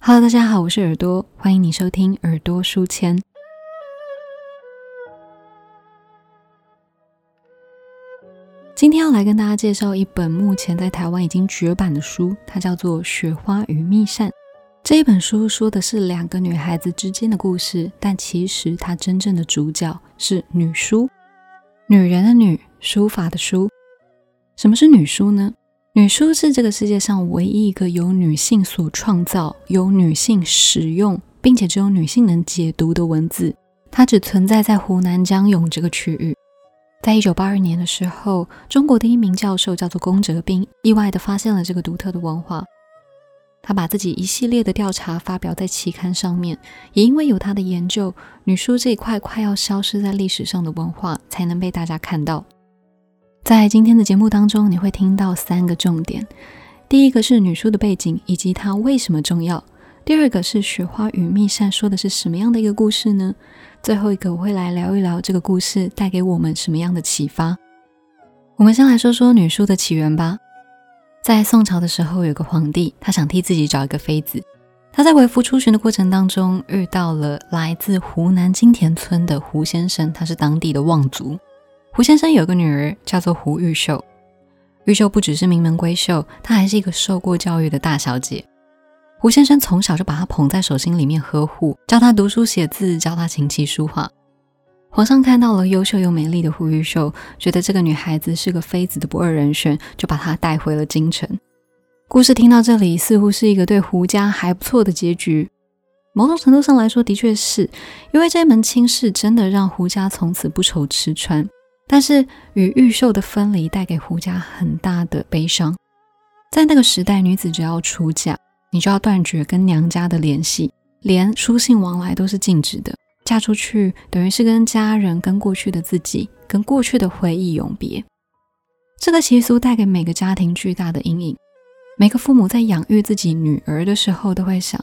Hello，大家好，我是耳朵，欢迎你收听耳朵书签。今天要来跟大家介绍一本目前在台湾已经绝版的书，它叫做《雪花与蜜扇》。这一本书说的是两个女孩子之间的故事，但其实它真正的主角是女书，女人的女，书法的书。什么是女书呢？女书是这个世界上唯一一个由女性所创造、由女性使用，并且只有女性能解读的文字。它只存在在湖南江永这个区域。在一九八二年的时候，中国的一名教授叫做龚哲斌，意外地发现了这个独特的文化。他把自己一系列的调查发表在期刊上面，也因为有他的研究，女书这一块快要消失在历史上的文化才能被大家看到。在今天的节目当中，你会听到三个重点：第一个是女书的背景以及它为什么重要；第二个是雪花与蜜扇说的是什么样的一个故事呢？最后一个，我会来聊一聊这个故事带给我们什么样的启发。我们先来说说女书的起源吧。在宋朝的时候，有个皇帝，他想替自己找一个妃子。他在为夫出巡的过程当中，遇到了来自湖南金田村的胡先生，他是当地的望族。胡先生有个女儿叫做胡玉秀。玉秀不只是名门闺秀，她还是一个受过教育的大小姐。胡先生从小就把她捧在手心里面呵护，教她读书写字，教她琴棋书画。皇上看到了优秀又美丽的胡玉秀，觉得这个女孩子是个妃子的不二人选，就把她带回了京城。故事听到这里，似乎是一个对胡家还不错的结局。某种程度上来说，的确是因为这门亲事真的让胡家从此不愁吃穿。但是与玉秀的分离带给胡家很大的悲伤。在那个时代，女子只要出嫁，你就要断绝跟娘家的联系，连书信往来都是禁止的。嫁出去等于是跟家人、跟过去的自己、跟过去的回忆永别。这个习俗带给每个家庭巨大的阴影。每个父母在养育自己女儿的时候，都会想：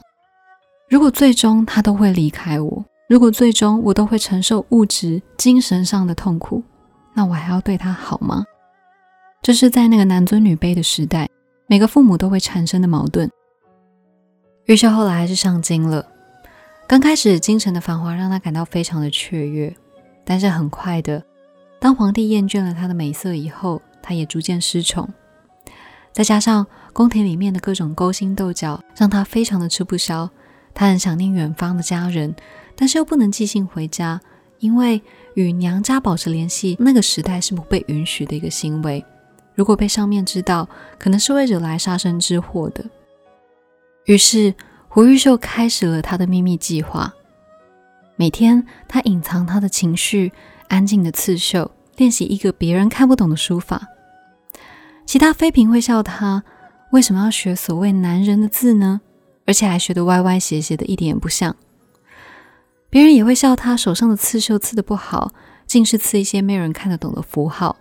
如果最终她都会离开我，如果最终我都会承受物质、精神上的痛苦。那我还要对他好吗？这是在那个男尊女卑的时代，每个父母都会产生的矛盾。玉秀后来还是上京了。刚开始，京城的繁华让他感到非常的雀跃，但是很快的，当皇帝厌倦了她的美色以后，他也逐渐失宠。再加上宫廷里面的各种勾心斗角，让他非常的吃不消。他很想念远方的家人，但是又不能寄信回家。因为与娘家保持联系，那个时代是不被允许的一个行为。如果被上面知道，可能是会惹来杀身之祸的。于是胡玉秀开始了他的秘密计划。每天，他隐藏他的情绪，安静的刺绣，练习一个别人看不懂的书法。其他妃嫔会笑他为什么要学所谓男人的字呢？而且还学得歪歪斜斜的，一点也不像。别人也会笑他手上的刺绣刺得不好，尽是刺一些没有人看得懂的符号。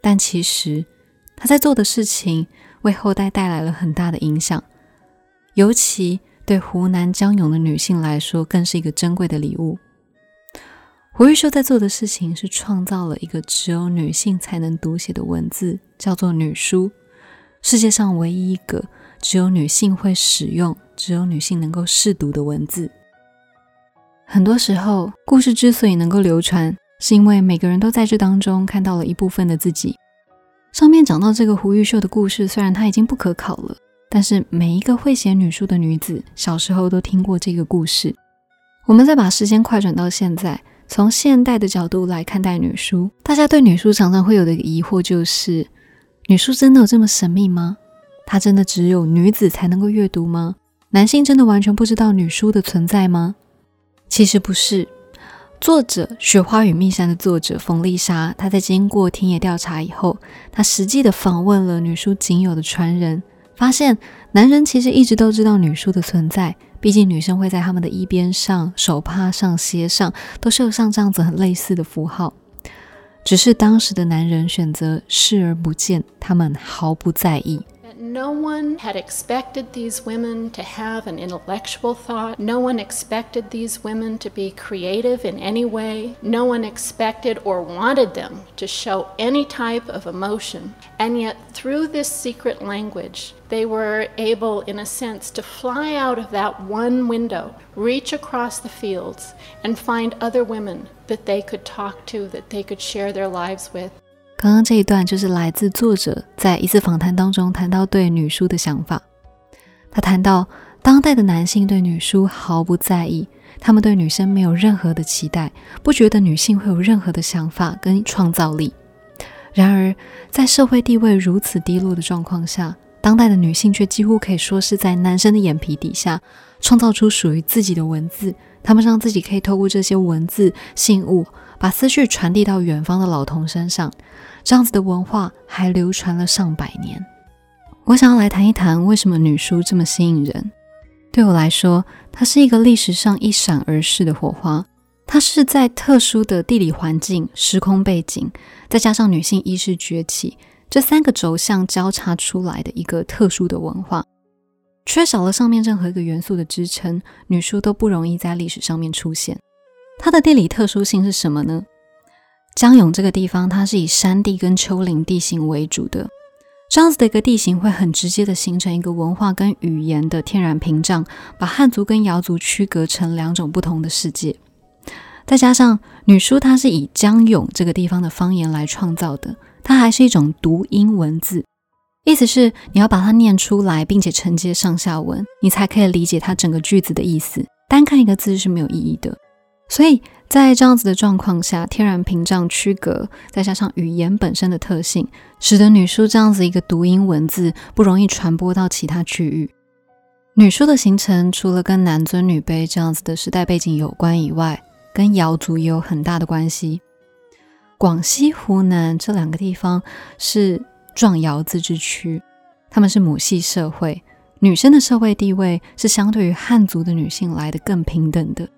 但其实他在做的事情为后代带来了很大的影响，尤其对湖南江永的女性来说，更是一个珍贵的礼物。胡玉秀在做的事情是创造了一个只有女性才能读写的文字，叫做女书，世界上唯一一个只有女性会使用、只有女性能够试读的文字。很多时候，故事之所以能够流传，是因为每个人都在这当中看到了一部分的自己。上面讲到这个胡玉秀的故事，虽然他已经不可考了，但是每一个会写女书的女子，小时候都听过这个故事。我们再把时间快转到现在，从现代的角度来看待女书，大家对女书常常会有的疑惑就是：女书真的有这么神秘吗？它真的只有女子才能够阅读吗？男性真的完全不知道女书的存在吗？其实不是，作者《雪花与蜜山》的作者冯丽莎，她在经过田野调查以后，她实际的访问了女书仅有的传人，发现男人其实一直都知道女书的存在，毕竟女生会在他们的衣边上、手帕上、鞋上都绣上这样子很类似的符号，只是当时的男人选择视而不见，他们毫不在意。No one had expected these women to have an intellectual thought. No one expected these women to be creative in any way. No one expected or wanted them to show any type of emotion. And yet, through this secret language, they were able, in a sense, to fly out of that one window, reach across the fields, and find other women that they could talk to, that they could share their lives with. 刚刚这一段就是来自作者在一次访谈当中谈到对女书的想法。他谈到当代的男性对女书毫不在意，他们对女生没有任何的期待，不觉得女性会有任何的想法跟创造力。然而，在社会地位如此低落的状况下，当代的女性却几乎可以说是在男生的眼皮底下创造出属于自己的文字。他们让自己可以透过这些文字信物，把思绪传递到远方的老童身上。这样子的文化还流传了上百年。我想要来谈一谈为什么女书这么吸引人。对我来说，它是一个历史上一闪而逝的火花。它是在特殊的地理环境、时空背景，再加上女性意识崛起这三个轴向交叉出来的一个特殊的文化。缺少了上面任何一个元素的支撑，女书都不容易在历史上面出现。它的地理特殊性是什么呢？江永这个地方，它是以山地跟丘陵地形为主的，这样子的一个地形会很直接的形成一个文化跟语言的天然屏障，把汉族跟瑶族区隔成两种不同的世界。再加上女书，它是以江永这个地方的方言来创造的，它还是一种读音文字，意思是你要把它念出来，并且承接上下文，你才可以理解它整个句子的意思。单看一个字是没有意义的，所以。在这样子的状况下，天然屏障区隔，再加上语言本身的特性，使得女书这样子一个读音文字不容易传播到其他区域。女书的形成，除了跟男尊女卑这样子的时代背景有关以外，跟瑶族也有很大的关系。广西、湖南这两个地方是壮瑶自治区，他们是母系社会，女生的社会地位是相对于汉族的女性来的更平等的。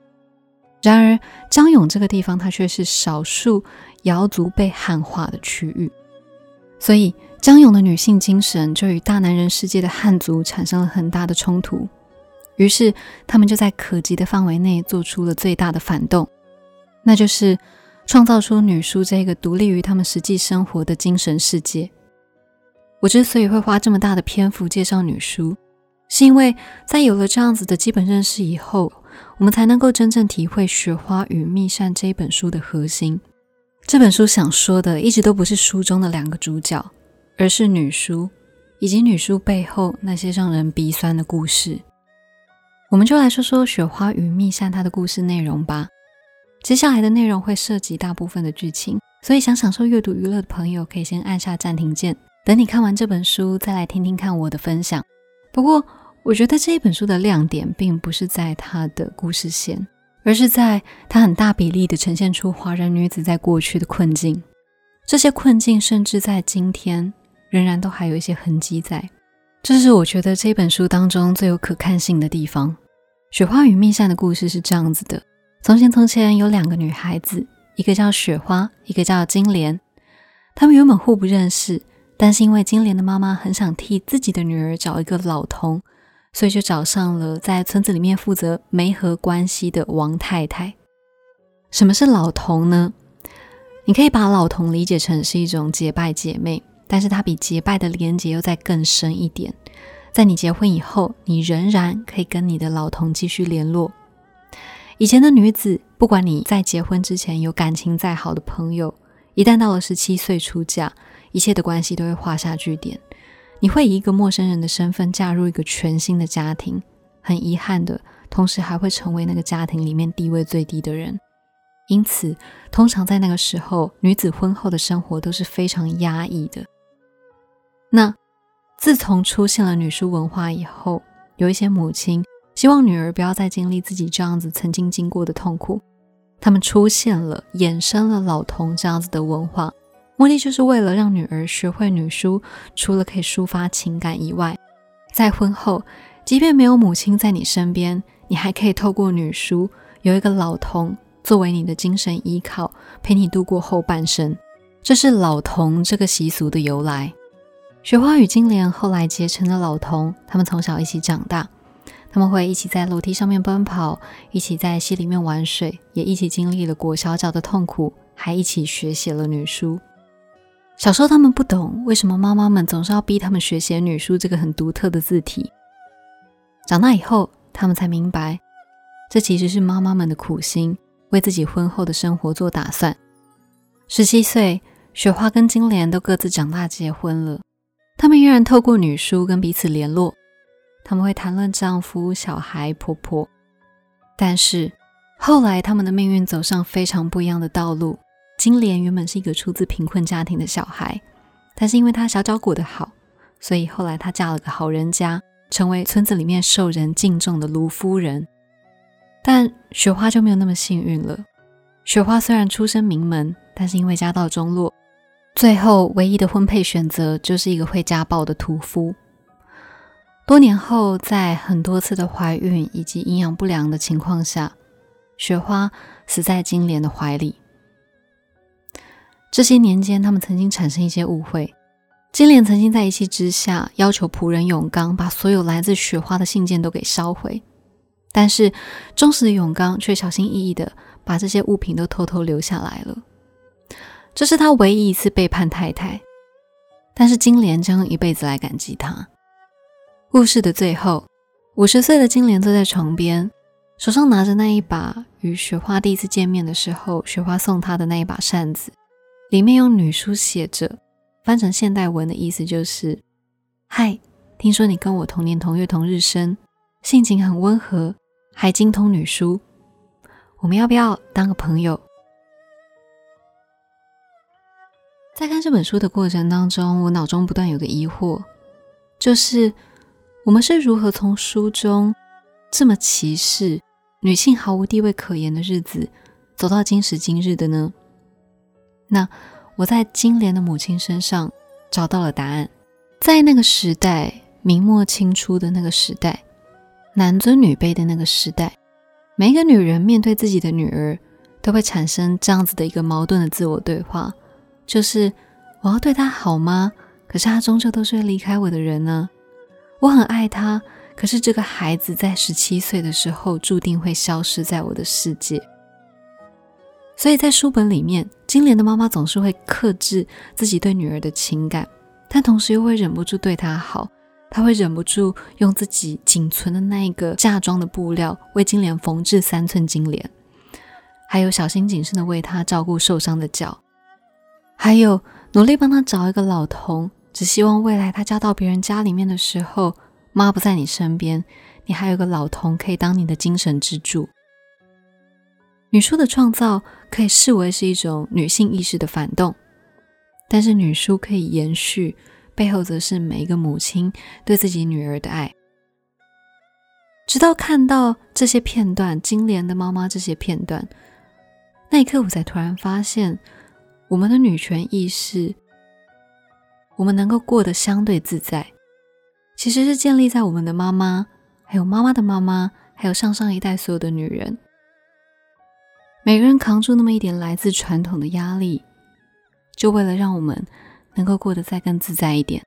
然而，江永这个地方，它却是少数瑶族被汉化的区域，所以江永的女性精神就与大男人世界的汉族产生了很大的冲突。于是，他们就在可及的范围内做出了最大的反动，那就是创造出女书这个独立于他们实际生活的精神世界。我之所以会花这么大的篇幅介绍女书，是因为在有了这样子的基本认识以后。我们才能够真正体会《雪花与蜜扇》这一本书的核心。这本书想说的，一直都不是书中的两个主角，而是女书以及女书背后那些让人鼻酸的故事。我们就来说说《雪花与蜜扇》它的故事内容吧。接下来的内容会涉及大部分的剧情，所以想享受阅读娱乐的朋友，可以先按下暂停键，等你看完这本书，再来听听看我的分享。不过，我觉得这一本书的亮点并不是在它的故事线，而是在它很大比例的呈现出华人女子在过去的困境。这些困境甚至在今天仍然都还有一些痕迹在。这是我觉得这本书当中最有可看性的地方。雪花与蜜扇的故事是这样子的：从前从前有两个女孩子，一个叫雪花，一个叫金莲。她们原本互不认识，但是因为金莲的妈妈很想替自己的女儿找一个老童。所以就找上了在村子里面负责媒和关系的王太太。什么是老同呢？你可以把老同理解成是一种结拜姐妹，但是它比结拜的连结又再更深一点。在你结婚以后，你仍然可以跟你的老同继续联络。以前的女子，不管你在结婚之前有感情再好的朋友，一旦到了十七岁出嫁，一切的关系都会画下句点。你会以一个陌生人的身份嫁入一个全新的家庭，很遗憾的，同时还会成为那个家庭里面地位最低的人。因此，通常在那个时候，女子婚后的生活都是非常压抑的。那自从出现了女书文化以后，有一些母亲希望女儿不要再经历自己这样子曾经经过的痛苦，他们出现了，衍生了老童这样子的文化。目的就是为了让女儿学会女书，除了可以抒发情感以外，在婚后，即便没有母亲在你身边，你还可以透过女书有一个老童作为你的精神依靠，陪你度过后半生。这是老童这个习俗的由来。雪花与金莲后来结成了老童，他们从小一起长大，他们会一起在楼梯上面奔跑，一起在溪里面玩水，也一起经历了裹小脚的痛苦，还一起学写了女书。小时候他们不懂为什么妈妈们总是要逼他们学写女书这个很独特的字体，长大以后他们才明白，这其实是妈妈们的苦心，为自己婚后的生活做打算。十七岁，雪花跟金莲都各自长大结婚了。他们依然透过女书跟彼此联络，他们会谈论丈夫、小孩、婆婆。但是后来，他们的命运走上非常不一样的道路。金莲原本是一个出自贫困家庭的小孩，但是因为她小脚裹得好，所以后来她嫁了个好人家，成为村子里面受人敬重的卢夫人。但雪花就没有那么幸运了。雪花虽然出身名门，但是因为家道中落。最后，唯一的婚配选择就是一个会家暴的屠夫。多年后，在很多次的怀孕以及营养不良的情况下，雪花死在金莲的怀里。这些年间，他们曾经产生一些误会。金莲曾经在一气之下要求仆人永刚把所有来自雪花的信件都给烧毁，但是忠实的永刚却小心翼翼的把这些物品都偷偷留下来了。这是他唯一一次背叛太太，但是金莲将一辈子来感激他。故事的最后，五十岁的金莲坐在床边，手上拿着那一把与雪花第一次见面的时候，雪花送她的那一把扇子，里面用女书写着，翻成现代文的意思就是：“嗨，听说你跟我同年同月同日生，性情很温和，还精通女书，我们要不要当个朋友？”在看这本书的过程当中，我脑中不断有个疑惑，就是我们是如何从书中这么歧视女性毫无地位可言的日子，走到今时今日的呢？那我在金莲的母亲身上找到了答案。在那个时代，明末清初的那个时代，男尊女卑的那个时代，每一个女人面对自己的女儿，都会产生这样子的一个矛盾的自我对话。就是我要对她好吗？可是她终究都是离开我的人呢。我很爱她，可是这个孩子在十七岁的时候注定会消失在我的世界。所以在书本里面，金莲的妈妈总是会克制自己对女儿的情感，但同时又会忍不住对她好。她会忍不住用自己仅存的那一个嫁妆的布料为金莲缝制三寸金莲，还有小心谨慎的为她照顾受伤的脚。还有努力帮她找一个老童，只希望未来她嫁到别人家里面的时候，妈不在你身边，你还有个老童可以当你的精神支柱。女书的创造可以视为是一种女性意识的反动，但是女书可以延续，背后则是每一个母亲对自己女儿的爱。直到看到这些片段，金莲的妈妈这些片段，那一刻我才突然发现。我们的女权意识，我们能够过得相对自在，其实是建立在我们的妈妈，还有妈妈的妈妈，还有上上一代所有的女人，每个人扛住那么一点来自传统的压力，就为了让我们能够过得再更自在一点，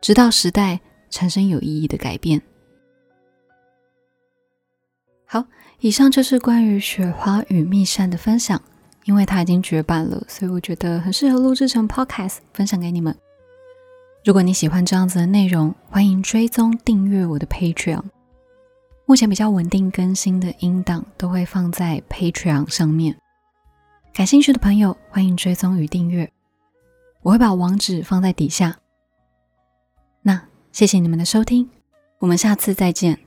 直到时代产生有意义的改变。好，以上就是关于雪花与蜜扇的分享。因为它已经绝版了，所以我觉得很适合录制成 podcast 分享给你们。如果你喜欢这样子的内容，欢迎追踪订阅我的 Patreon。目前比较稳定更新的音档都会放在 Patreon 上面。感兴趣的朋友欢迎追踪与订阅，我会把网址放在底下。那谢谢你们的收听，我们下次再见。